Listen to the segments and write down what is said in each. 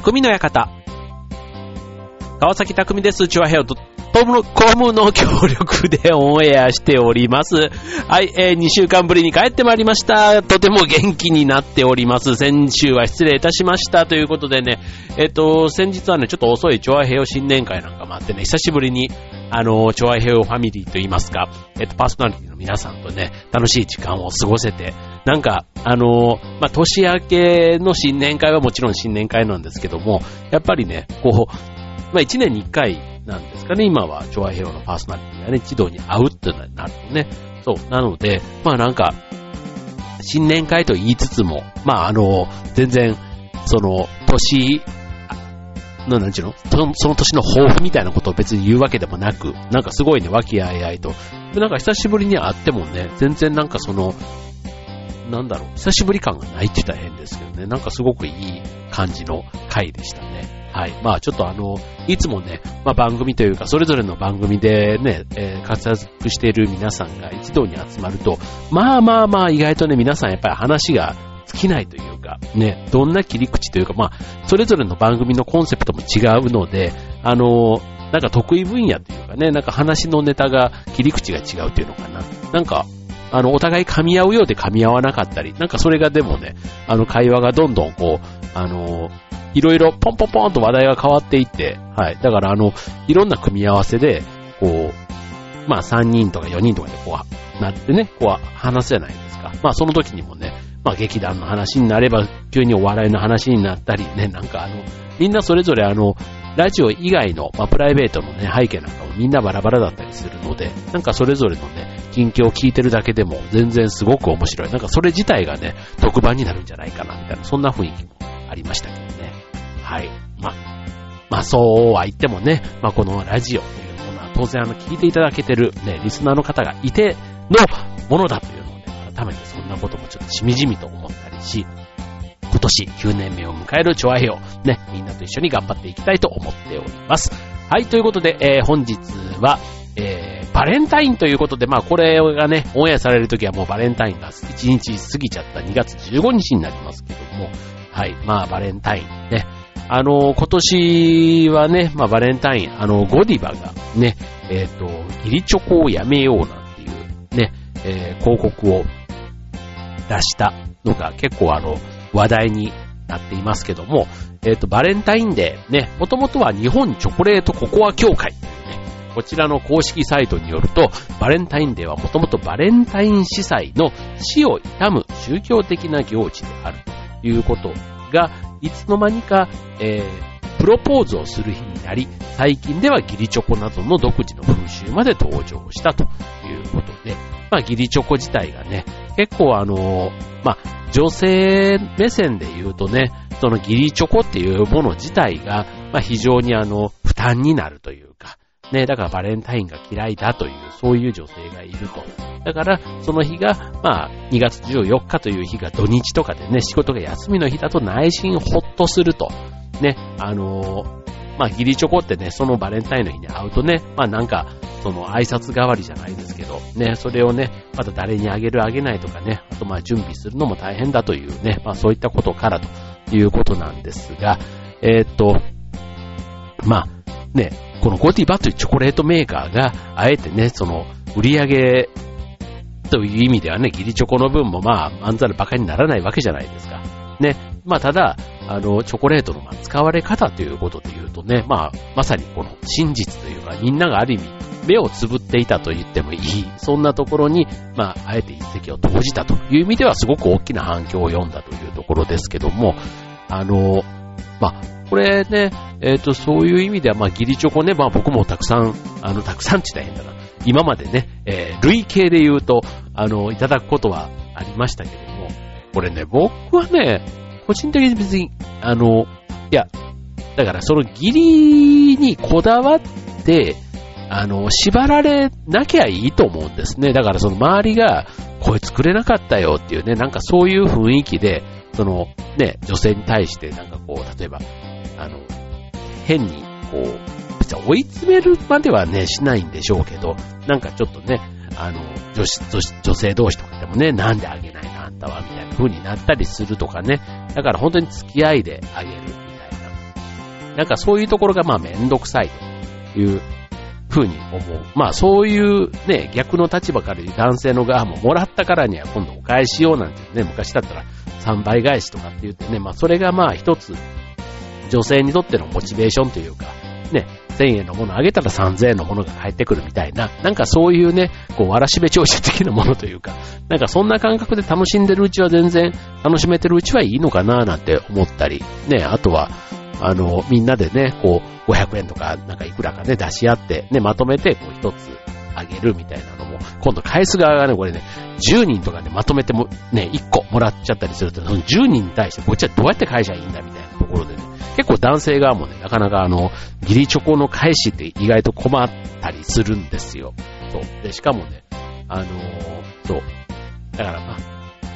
匠の館。川崎匠です。チュアヘオとトムコムの協力でオンエアしております。はい、えー、2週間ぶりに帰ってまいりました。とても元気になっております。先週は失礼いたしました。ということでね、えっ、と、先日はね、ちょっと遅いチョアヘオ新年会なんかもあってね、久しぶりに、あの、チョアヘオファミリーといいますか、えっ、と、パーソナリティの皆さんとね、楽しい時間を過ごせて、なんか、あの、まあ、年明けの新年会はもちろん新年会なんですけども、やっぱりね、こう、まあ、1年に1回なんですかね、今は、チョアヘロのパーソナリティがね、一度に会うってなるとね。そう。なので、まあなんか、新年会と言いつつも、まああの、全然、その、年、の、なんちゅうの？そのその年の抱負みたいなことを別に言うわけでもなく、なんかすごいね、和気あいあいと。なんか久しぶりに会ってもね、全然なんかその、なんだろう、久しぶり感がないって言ったら変ですけどね、なんかすごくいい感じの回でしたね。はい。まあちょっとあの、いつもね、まあ番組というか、それぞれの番組でね、えー活躍している皆さんが一堂に集まると、まあまあまあ意外とね、皆さんやっぱり話が尽きないというか、ね、どんな切り口というか、まあ、それぞれの番組のコンセプトも違うので、あの、なんか得意分野というかね、なんか話のネタが、切り口が違うというのかな。なんか、あの、お互い噛み合うようで噛み合わなかったり、なんかそれがでもね、あの、会話がどんどんこう、あの、いろいろポンポンポンと話題が変わっていって、はい。だからあの、いろんな組み合わせで、こう、まあ3人とか4人とかでこう、なってね、こう話すじゃないですか。まあその時にもね、まあ劇団の話になれば、急にお笑いの話になったりね、なんかあの、みんなそれぞれあの、ラジオ以外の、まあ、プライベートのね、背景なんかもみんなバラバラだったりするので、なんかそれぞれのね、近況を聞いてるだけでも全然すごく面白い。なんかそれ自体がね、特番になるんじゃないかな、みたいな、そんな雰囲気もありましたけどね。はい。まあ、まあそうは言ってもね、まあこのラジオというものは当然あの聞いていただけてるね、リスナーの方がいてのものだというのをね、改めてそんなこともちょっとしみじみと思ったりし、今年9年目を迎えるチョアヘオ、ね、みんなと一緒に頑張っていきたいと思っております。はい、ということで、えー本日は、えーバレンタインということで、まあこれがね、オンエアされるときはもうバレンタインが1日過ぎちゃった2月15日になりますけども、はい、まあバレンタインね。あの、今年はね、まあバレンタイン、あの、ゴディバがね、えっ、と、ギリチョコをやめようなんていうね、えー広告を出したのが結構あの、話題になっていますけども、えっ、と、バレンタインデーね、もともとは日本チョコレートココア協会というね、こちらの公式サイトによると、バレンタインデーはもともとバレンタイン司祭の死を悼む宗教的な行事であるということが、いつの間にか、えープロポーズをする日になり、最近ではギリチョコなどの独自の風習まで登場したということで、まあギリチョコ自体がね、結構あのまあ女性目線で言うとね、そのギリチョコっていうもの自体が、まあ非常にあの、負担になるというか、ね、だからバレンタインが嫌いだという、そういう女性がいると。だから、その日が、まあ、2月14日という日が土日とかでね、仕事が休みの日だと内心ほっとすると。ね、あのーまあ、ギリチョコってね、そのバレンタインの日に会うとね、まあなんか、その挨拶代わりじゃないですけど、ね、それをね、また誰にあげるあげないとかね、あとまあ準備するのも大変だというね、まあそういったことからということなんですが、えーっと、まあ、ね、このゴディバというチョコレートメーカーが、あえてね、その、売り上げという意味ではね、ギリチョコの分もまあ、まんざら馬鹿にならないわけじゃないですか。ね。まあ、ただ、あの、チョコレートのま使われ方ということで言うとね、まあ、まさにこの真実というか、みんながある意味、目をつぶっていたと言ってもいい、そんなところに、まあ、あえて一石を投じたという意味では、すごく大きな反響を読んだというところですけども、あの、まあ、これね、えっ、と、そういう意味では、まあ、ギリチョコね、まあ、僕もたくさん、あの、たくさんって言ったら変だな。今までね、えー累計で言うと、あの、いただくことはありましたけども、これね、僕はね、個人的に別に、あの、いや、だからそのギリにこだわって、あの、縛られなきゃいいと思うんですね。だからその周りが、これ作れなかったよっていうね、なんかそういう雰囲気で、そのね、女性に対してなんかこう、例えば、あの、変に、こう、別に追い詰めるまではね、しないんでしょうけど、なんかちょっとね、あの、女子、女子女性同士とかでもね、なんであげないのあんたは、みたいな風になったりするとかね。だから本当に付き合いであげるみたいな。なんかそういうところがまあめんどくさいというふうに思う。まあそういうね、逆の立場から男性の側ももらったからには今度お返しようなんてね、昔だったら3倍返しとかって言ってね、まあそれがまあ一つ女性にとってのモチベーションというか、ね、1000円のものあげたら3000円のものが返ってくるみたいな、なんかそういうね、こう、わらしべ長者的なものというか、なんかそんな感覚で楽しんでるうちは全然、楽しめてるうちはいいのかななんて思ったり、ね、あとは、あの、みんなでね、こう、500円とか、なんかいくらかね、出し合って、ね、まとめて、こう、一つあげるみたいなのも、今度返す側がね、これね、10人とかね、まとめても、ね、1個もらっちゃったりすると、その10人に対して、こっちはどうやって返しゃいいんだみたいなところでね、結構男性側もね、なかなかあの、義理チョコの返しって意外と困ったりするんですよ。そう。で、しかもね、あのー、そう。だからまあ、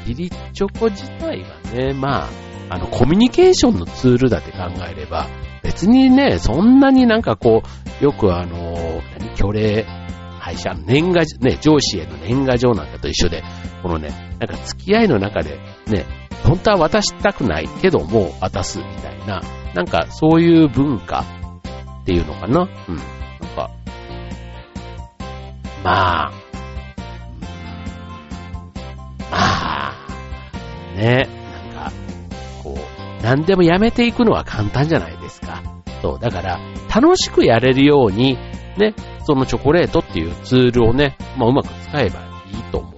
義理チョコ自体はね、まあ、あの、コミュニケーションのツールだって考えれば、別にね、そんなになんかこう、よくあのー、何、虚礼、会社、年賀、ね、上司への年賀状なんかと一緒で、このね、なんか付き合いの中で、ね、本当は渡したくないけども渡すみたいな、なんかそういう文化っていうのかな？うん。なんか、まあ、まあ、ね、なんか、こう、何でもやめていくのは簡単じゃないですか。そう、だから、楽しくやれるように、ね、そのチョコレートっていうツールをね、まあうまく使えばいいと思う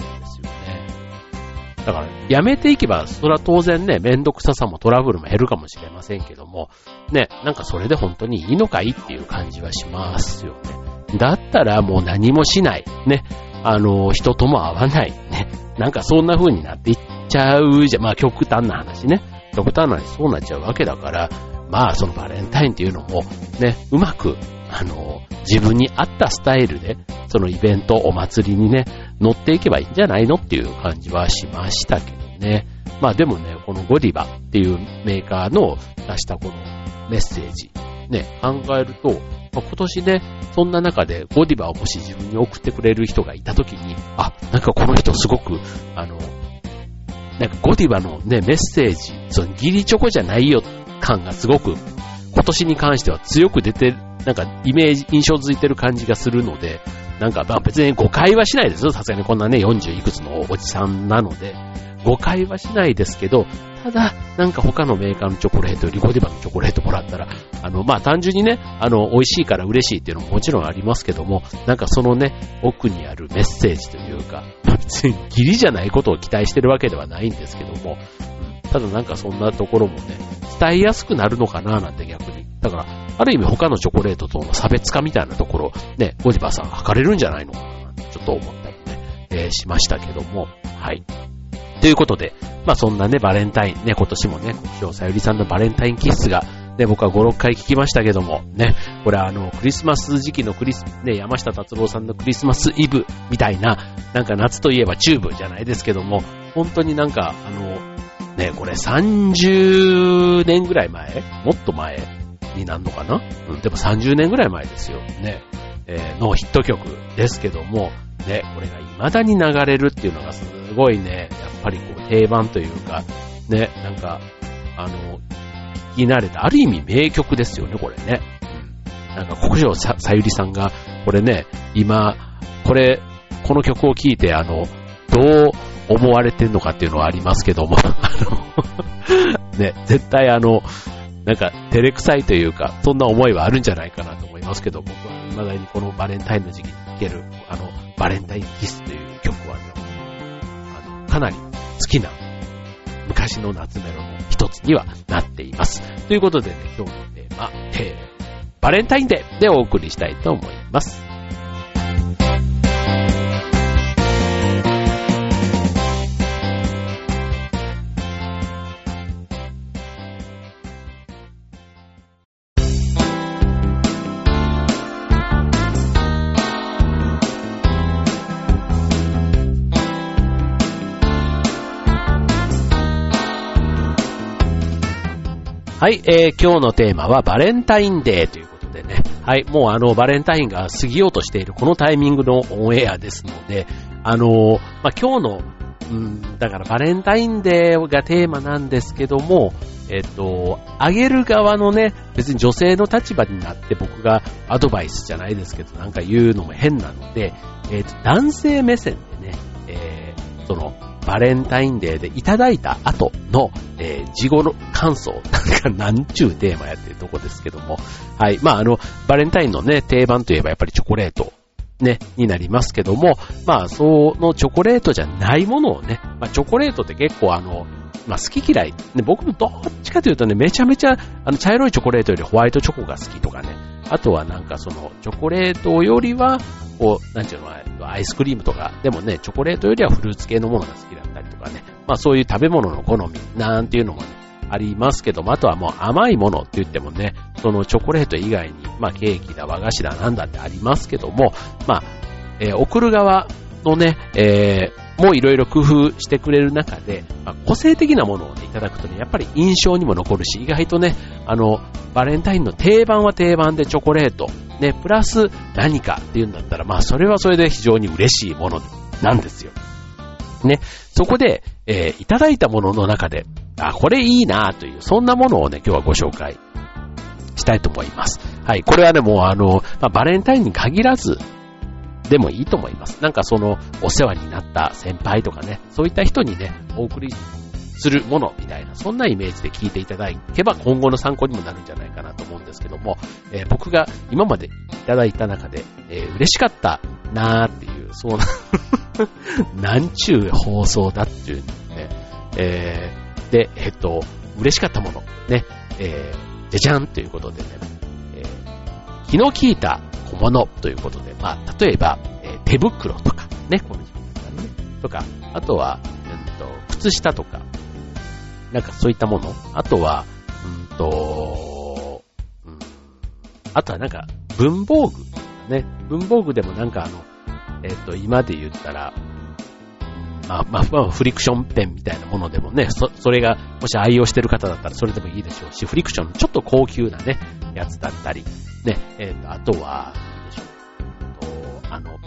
だから、やめていけば、それは当然ね、めんどくささもトラブルも減るかもしれませんけども、ね、なんかそれで本当にいいのかいっていう感じはしますよね。だったらもう何もしない。ね。あの、人とも会わない。ね。なんかそんな風になっていっちゃうじゃ、まあ極端な話ね。極端な話そうなっちゃうわけだから、まあそのバレンタインっていうのも、ね、うまく、あの、自分に合ったスタイルで、そのイベント、お祭りにね、乗っていけばいいんじゃないのっていう感じはしましたけどね。まあでもね、このゴディバっていうメーカーの出したこのメッセージ、ね、考えると、まあ、今年ね、そんな中でゴディバをもし自分に送ってくれる人がいたときに、あ、なんかこの人すごく、あの、なんかゴディバのね、メッセージ、そのギリチョコじゃないよ感がすごく、今年に関しては強く出てなんかイメージ、印象づいてる感じがするので、なんかまあ別に誤解はしないですよ。さすがにこんなね、40いくつのおじさんなので、誤解はしないですけど、ただ、なんか他のメーカーのチョコレートよりゴディバのチョコレートもらったら、あの、まあ単純にね、あの、美味しいから嬉しいっていうのももちろんありますけども、なんかそのね、奥にあるメッセージというか、別にギリじゃないことを期待してるわけではないんですけども、ただなんかそんなところもね、伝えやすくなるのかななんて逆に。だから、ある意味他のチョコレートとの差別化みたいなところ、ね、ゴディバさん測れるんじゃないのかなちょっと思ったりね、えー、しましたけども、はい。ということで、まあそんなね、バレンタイン、ね、今年もね、今日さゆりさんのバレンタインキッスが、ね、僕は5、6回聞きましたけども、ね、これあの、クリスマス時期のクリス、ね、山下達郎さんのクリスマスイブみたいな、なんか夏といえばチューブじゃないですけども、本当になんか、あの、ね、これ30年ぐらい前？もっと前？になるのかな？うん、でも30年ぐらい前ですよ。ね。えー、のヒット曲ですけども、ね、これが未だに流れるっていうのがすごいね、やっぱりこう定番というか、ね、なんか、あの、聞き慣れた、ある意味名曲ですよね、これね。うん。なんか国上さゆりさんが、これね、今、これ、この曲を聴いて、あの、どう思われてんのかっていうのはありますけども、あのね、絶対あの、なんか、照れくさいというか、そんな思いはあるんじゃないかなと思いますけど、僕は未だにこのバレンタインの時期に聴ける、あの、バレンタインキスという曲はね、あの、かなり好きな、昔の夏メロの一つにはなっています。ということでね、今日のテーマ、えー、バレンタインデーでお送りしたいと思います。はい、えー、今日のテーマはバレンタインデーということでね。はい、もうあの、バレンタインが過ぎようとしているこのタイミングのオンエアですので、あのー、まあ、今日のうん、だからバレンタインデーがテーマなんですけども、えっと、あげる側のね、別に女性の立場になって僕がアドバイスじゃないですけど、なんか言うのも変なので、えっと、男性目線でね、えー、その、バレンタインデーでいただいた後の、えー、事後の感想、なんかなんちゅうテーマやってるとこですけども、はい。まあ、あの、バレンタインのね、定番といえばやっぱりチョコレートね、になりますけども、まあ、そのチョコレートじゃないものをね、まあ、チョコレートって結構あの、まあ、好き嫌い、ね、僕もどっちかというとね、めちゃめちゃ、あの、茶色いチョコレートよりホワイトチョコが好きとかね、あとはなんかその、チョコレートよりは、こう、なんていうの、アイスクリームとか、でもね、チョコレートよりはフルーツ系のものが好きだったりとかね、まあそういう食べ物の好みなんていうのもね、ありますけども、あとはもう甘いものって言ってもね、そのチョコレート以外に、まあケーキだ、和菓子だ、なんだってありますけども、まあ、えー、送る側のね、えー、もういろいろ工夫してくれる中で、まあ、個性的なものをね、いただくとね、やっぱり印象にも残るし、意外とね、あの、バレンタインの定番は定番でチョコレート、ね、プラス何かっていうんだったら、まあそれはそれで非常に嬉しいものなんですよ。ね、そこで、えー、いただいたものの中で、あ、これいいなという、そんなものをね、今日はご紹介したいと思います。はい、これはね、もうあの、まあ、バレンタインに限らず、でもいいと思います。なんかその、お世話になった先輩とかね、そういった人にね、お送りするものみたいな、そんなイメージで聞いていただけば今後の参考にもなるんじゃないかなと思うんですけども、えー、僕が今までいただいた中で、えー、嬉しかったなーっていう、そうな なんちゅう放送だっていうね、えー、で、えっと、嬉しかったもの、ね、えー、じゃじゃんということでね、えー、気の利いた小物ということで、まあ、例えば、えー、手袋とか、ね、この時期だね、とか、あとは、えっと、靴下とか、なんかそういったもの、あとは、うんと、うん、あとはなんか、文房具、ね、文房具でもなんかあの、えっと、今で言ったら、まあ、まあ、まあ、フリクションペンみたいなものでもね、そ、それが、もし愛用してる方だったらそれでもいいでしょうし、フリクション、ちょっと高級なね、やつだったり、ね、えっ、ー、と、あとは、でしょう、あの、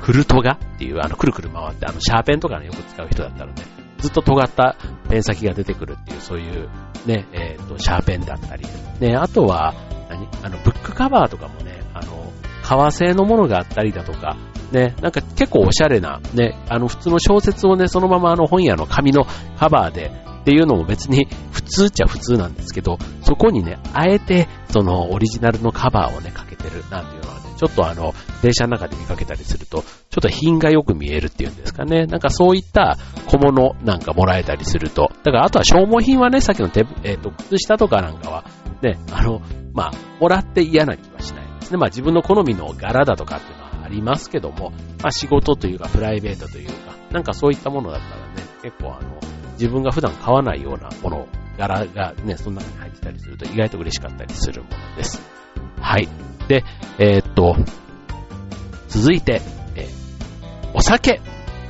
クルトガっていう、あの、くるくる回って、あの、シャーペンとかね、よく使う人だったらね、ずっと尖ったペン先が出てくるっていう、そういう、ね、えっ、ー、と、シャーペンだったり、ね、あとは、何？あの、ブックカバーとかもね、あの、革製のものがあったりだとか、ね、なんか結構おしゃれな、ね、あの普通の小説をね、そのままあの本屋の紙のカバーでっていうのも別に普通っちゃ普通なんですけど、そこにね、あえてそのオリジナルのカバーをね、かけてるなんていうのは、ちょっとあの、電車の中で見かけたりすると、ちょっと品がよく見えるっていうんですかね。なんかそういった小物なんかもらえたりすると、だからあとは消耗品はね、さっきの手、えっ、ー、と、靴下とかなんかは、ね、あの、まあ、もらって嫌な気はしないですね。まあ自分の好みの柄だとかっていうのはありますけども、まあ仕事というかプライベートというか、なんかそういったものだったらね、結構あの、自分が普段買わないようなもの、柄がね、その中に入ってたりすると意外と嬉しかったりするものです。はい。で、えー、っと、続いて、え、お酒。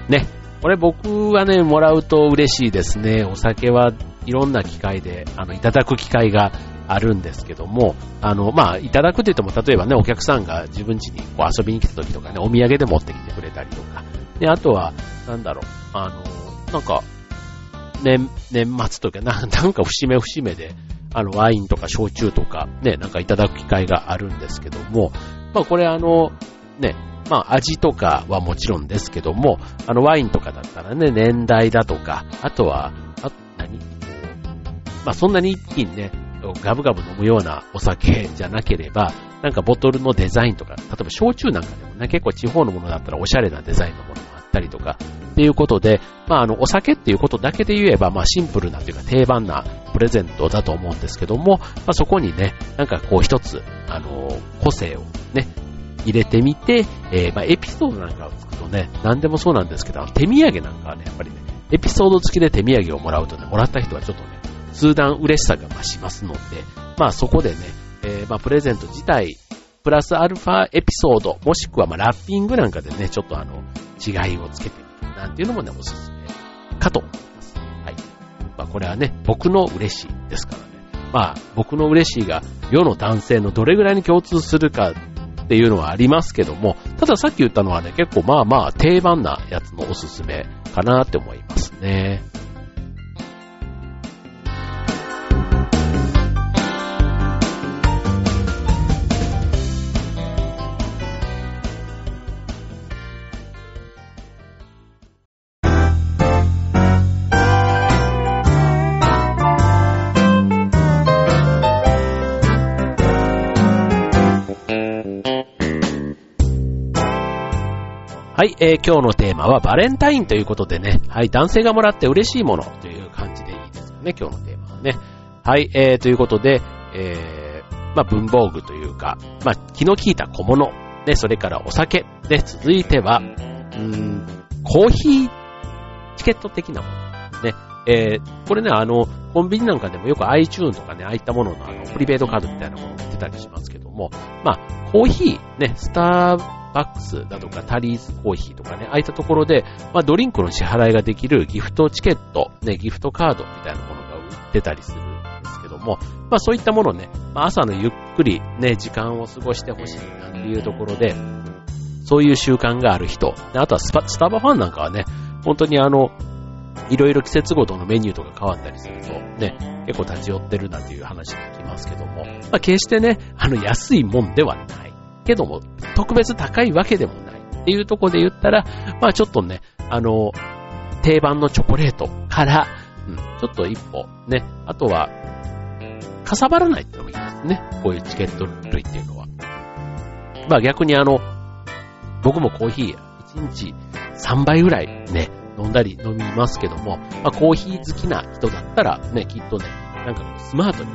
ね。これ僕はね、もらうと嬉しいですね。お酒はいろんな機会で、あの、いただく機会があるんですけども、あの、まあ、いただくって言っても、例えばね、お客さんが自分家にこう遊びに来た時とかね、お土産で持ってきてくれたりとか、で、あとは、なんだろう、あの、なんか、年、年末とか、なんか節目節目で、あの、ワインとか焼酎とか、ね、なんかいただく機会があるんですけども、まあこれあの、ね、まあ味とかはもちろんですけども、あのワインとかだったらね、年代だとか、あとは、あ、何？まあそんなに一気にね、ガブガブ飲むようなお酒じゃなければ、なんかボトルのデザインとか、例えば焼酎なんかでもね、結構地方のものだったらおしゃれなデザインのものもあったりとか、っていうことで、まああの、お酒っていうことだけで言えば、まあシンプルなというか定番なレゼントだと思うんですけども、まあそこにね、なんかこう一つ、あの、個性をね、入れてみて、えー、まあエピソードなんかをつくとね、何でもそうなんですけど、手土産なんかはね、やっぱりね、エピソード付きで手土産をもらうとね、もらった人はちょっとね、数段嬉しさが増しますので、まあそこでね、えー、まあプレゼント自体、プラスアルファエピソード、もしくはまあラッピングなんかでね、ちょっとあの、違いをつけてみるなんていうのもね、おすすめかと。まあこれはね、僕の嬉しいですからね。まあ僕の嬉しいが世の男性のどれぐらいに共通するかっていうのはありますけども、たださっき言ったのはね、結構まあまあ定番なやつのおすすめかなって思いますね。はい、えー、今日のテーマはバレンタインということでね、はい、男性がもらって嬉しいものという感じでいいですかね、今日のテーマはね。はい、えー、ということで、えー、まあ、文房具というか、まあ、気の利いた小物、ね、それからお酒、で、続いては、うーん、コーヒーチケット的なもの、ね、えー、これね、あの、コンビニなんかでもよく iTune とかね、ああいったもののあの、プリペイドカードみたいなものが出たりしますけども、まあ、コーヒー、ね、スターバックスだとかタリーズコーヒーとかね、ああいったところで、まあ、ドリンクの支払いができるギフトチケット、ね、ギフトカードみたいなものが売ってたりするんですけども、まあそういったものね、まあ、朝のゆっくりね、時間を過ごしてほしいなっていうところで、そういう習慣がある人、あとはスタバファンなんかはね、本当にあの、いろいろ季節ごとのメニューとか変わったりすると、ね、結構立ち寄ってるなんていう話聞きますけども、まあ決してね、あの安いもんではない。けども、特別高いわけでもないっていうとこで言ったら、まあちょっとね、あの、定番のチョコレートから、うん、ちょっと一歩、ね、あとは、かさばらないってのもいいですね。こういうチケット類っていうのは。まあ逆にあの、僕もコーヒー1日3杯ぐらいね、飲んだり飲みますけども、まあコーヒー好きな人だったらね、きっとね、なんかスマートに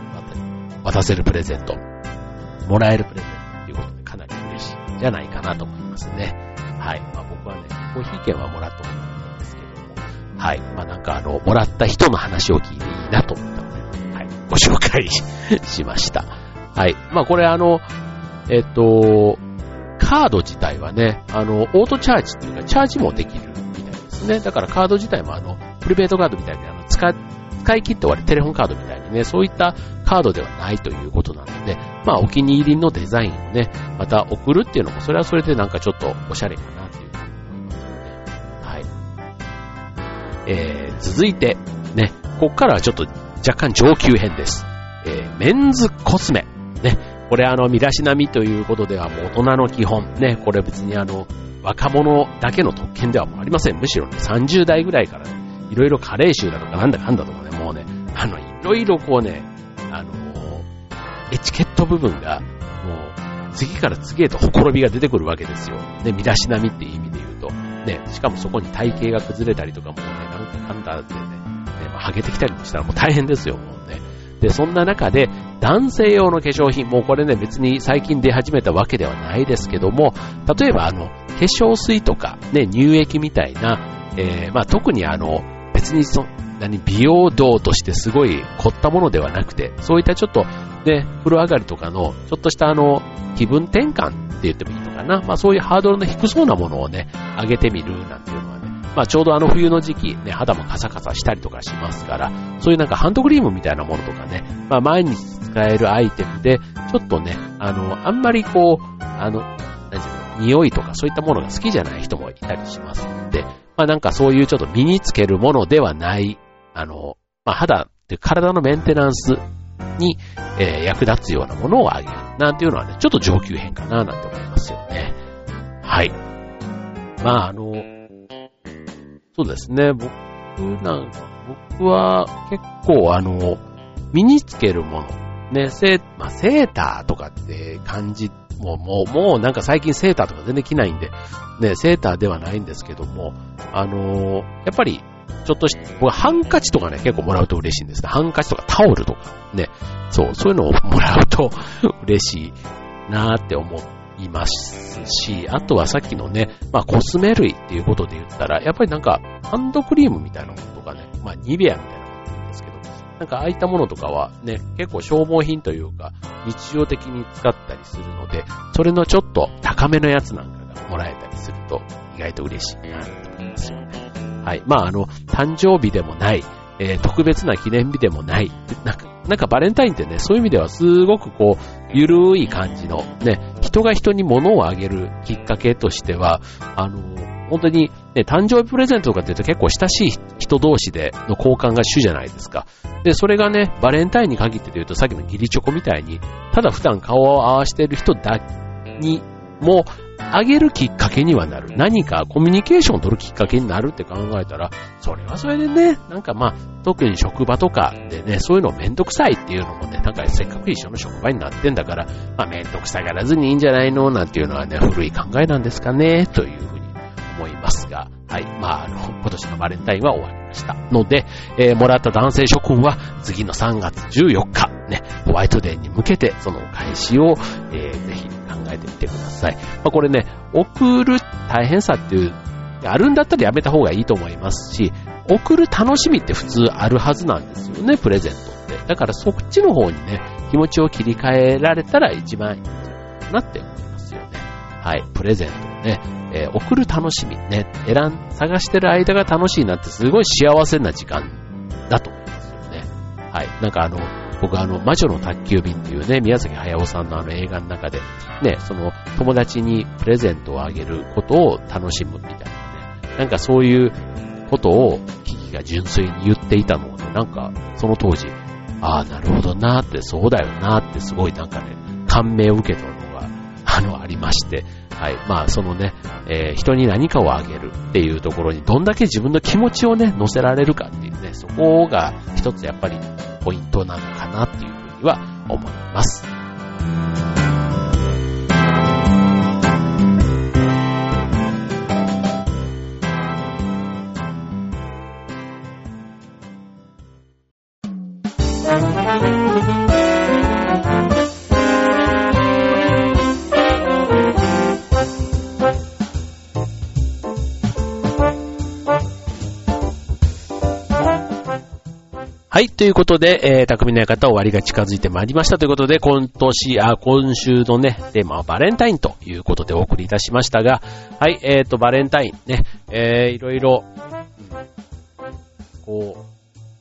渡せるプレゼント、もらえるプレゼントじゃないかなと思いますね。はい。まあ僕はね、コーヒー券はもらったことないんですけども、はい。まあなんかあの、もらった人の話を聞いていいなと思ったので、はい。ご紹介しました。はい。まあこれあの、えっと、カード自体はね、あの、オートチャージっていうか、チャージもできるみたいですね。だからカード自体もあの、プリペイトカードみたいにあの、使、使い切って終わりテレホンカードみたいにね、そういったカードではないということなので、まあお気に入りのデザインをね、また送るっていうのも、それはそれでなんかちょっとおしゃれかなっていうふうに思いますので、はい。えー、続いて、ね、ここからはちょっと若干上級編です。えー、メンズコスメ。ね、これあの、身だしなみということではもう大人の基本。ね、これ別にあの、若者だけの特権ではもうありません。むしろね、30代ぐらいからね、いろいろ加齢臭だとかなんだかんだとかね、もうね、あの、いろいろこうね、あのエチケット部分が、もう、次から次へとほころびが出てくるわけですよ。ね、身だしなみっていう意味で言うと。ね、しかもそこに体型が崩れたりとかもね、なんかかんだってね、ねまあ、ハゲてきたりもしたらもう大変ですよ、もうね。で、そんな中で、男性用の化粧品、もうこれね、別に最近出始めたわけではないですけども、例えばあの、化粧水とか、ね、乳液みたいな、えー、まあ特にあの、別にそ、何、美容道としてすごい凝ったものではなくて、そういったちょっと、ね、風呂上がりとかの、ちょっとしたあの、気分転換って言ってもいいのかな。まあそういうハードルの低そうなものをね、上げてみるなんていうのはね、まあちょうどあの冬の時期、ね、肌もカサカサしたりとかしますから、そういうなんかハンドクリームみたいなものとかね、まあ毎日使えるアイテムで、ちょっとね、あの、あんまりこう、あの、何ていうの、匂いとかそういったものが好きじゃない人もいたりしますので、まあなんかそういうちょっと身につけるものではない、あの、まあ肌って体のメンテナンスに、えー、役立つようなものをあげる。なんていうのはね、ちょっと上級編かななんて思いますよね。はい。まああの、そうですね、僕なんか、僕は結構あの、身につけるもの、ね、セ,、まあ、セーターとかって感じもう、もう、もうなんか最近セーターとか全然着ないんで、ね、セーターではないんですけども、あの、やっぱり、ちょっとし、僕ハンカチとかね、結構もらうと嬉しいんですね。ハンカチとかタオルとか、ね、そう、そういうのをもらうと 嬉しいなーって思いますし、あとはさっきのね、まあコスメ類っていうことで言ったら、やっぱりなんか、ハンドクリームみたいなものとかね、まあニベアみたいなものなんかああいったものとかはね、結構消耗品というか、日常的に使ったりするので、それのちょっと高めのやつなんかがもらえたりすると、意外と嬉しいなと思いますよね。はい。まああの、誕生日でもない、えー、特別な記念日でもない、なんか、なんかバレンタインってね、そういう意味ではすごくこう、ゆるい感じの、ね、人が人に物をあげるきっかけとしては、あの、本当に、ね、誕生日プレゼントとかって言うと結構親しい人同士での交換が主じゃないですか。で、それがね、バレンタインに限って言うとさっきのギリチョコみたいに、ただ普段顔を合わせてる人だにもう、あげるきっかけにはなる。何かコミュニケーションを取るきっかけになるって考えたら、それはそれでね、なんかまあ、特に職場とかでね、そういうのめんどくさいっていうのもね、なんかせっかく一緒の職場になってんだから、まあめんどくさがらずにいいんじゃないのなんていうのはね、古い考えなんですかね、というふうに思いますが、はい。まあ、あの、今年のバレンタインは終わりました。ので、えー、もらった男性諸君は次の3月14日、ね、ホワイトデーに向けてそのお返しを、えー、ぜひえてみてください。まあ、これね、送る大変さっていう、あるんだったらやめた方がいいと思いますし、送る楽しみって普通あるはずなんですよね、プレゼントって。だからそっちの方にね、気持ちを切り替えられたら一番いいかなって思いますよね。はい、プレゼントをね、えー、送る楽しみね、選ん、探してる間が楽しいなってすごい幸せな時間だと思いますよね。はい、なんかあの、僕あの、魔女の宅急便っていうね、宮崎駿さんのあの映画の中で、ね、その友達にプレゼントをあげることを楽しむみたいなね、なんかそういうことをキキが純粋に言っていたのをね、なんかその当時、ああ、なるほどなーって、そうだよなーってすごいなんかね、感銘を受けたのが、あの、ありまして、はい。まあ、そのね、えー、人に何かをあげるっていうところにどんだけ自分の気持ちをね、乗せられるかっていうね、そこが一つやっぱりポイントなのかなっていうふうには思います。ということで、えー、匠の館終わりが近づいてまいりました。ということで、今年、あ、今週のね、テーマはバレンタインということでお送りいたしましたが、はい、えーと、バレンタインね、えー、いろいろ、こ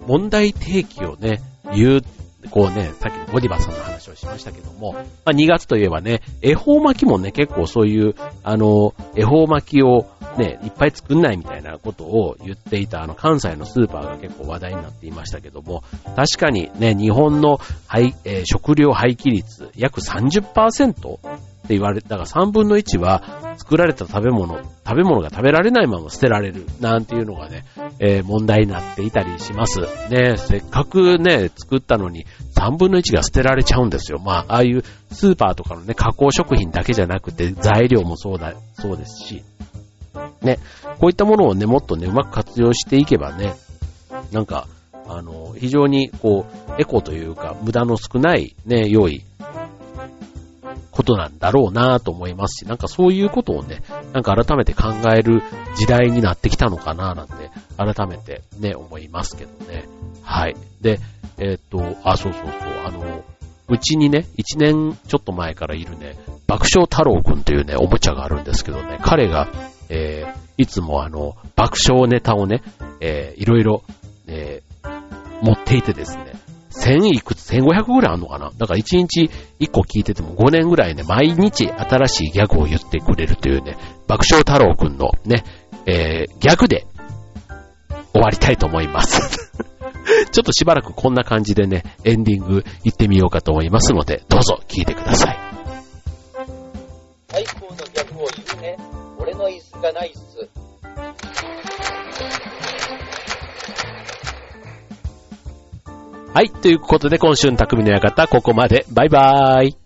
う、問題提起をね、言う、こうね、さっきのゴディバさんの話をしましたけども、まあ、2月といえばね、恵方巻きもね、結構そういう、あの、恵方巻きをね、いっぱい作んないみたいなことを言っていたあの関西のスーパーが結構話題になっていましたけども、確かにね、日本の廃、えー、食料廃棄率約30%って言われたが3分の1は作られた食べ物、食べ物が食べられないまま捨てられるなんていうのがね、えー、問題になっていたりします。ね、せっかくね、作ったのに3分の1が捨てられちゃうんですよ。まあ、ああいうスーパーとかのね、加工食品だけじゃなくて材料もそうだ、そうですし、ね、こういったものをね、もっとね、うまく活用していけばね、なんか、あの、非常にこう、エコというか、無駄の少ないね、良いことなんだろうなと思いますし、なんかそういうことをね、なんか改めて考える時代になってきたのかななんて、改めてね、思いますけどね。はい。で、えー、っと、あ、そうそうそう、あの、うちにね、一年ちょっと前からいるね、爆笑太郎くんというね、おもちゃがあるんですけどね、彼が、えー、いつもあの、爆笑ネタをね、えー、いろいろ、えー、持っていてですね、1000いくつ、1500ぐらいあんのかな？だから1日1個聞いてても5年ぐらいね、毎日新しいギャグを言ってくれるというね、爆笑太郎くんのね、えー、ギャグで終わりたいと思います。ちょっとしばらくこんな感じでね、エンディング行ってみようかと思いますので、どうぞ聞いてください。最高のギャグを言うね。俺の椅子がないっす。はい。ということで、今週の匠の館、ここまで。バイバーイ。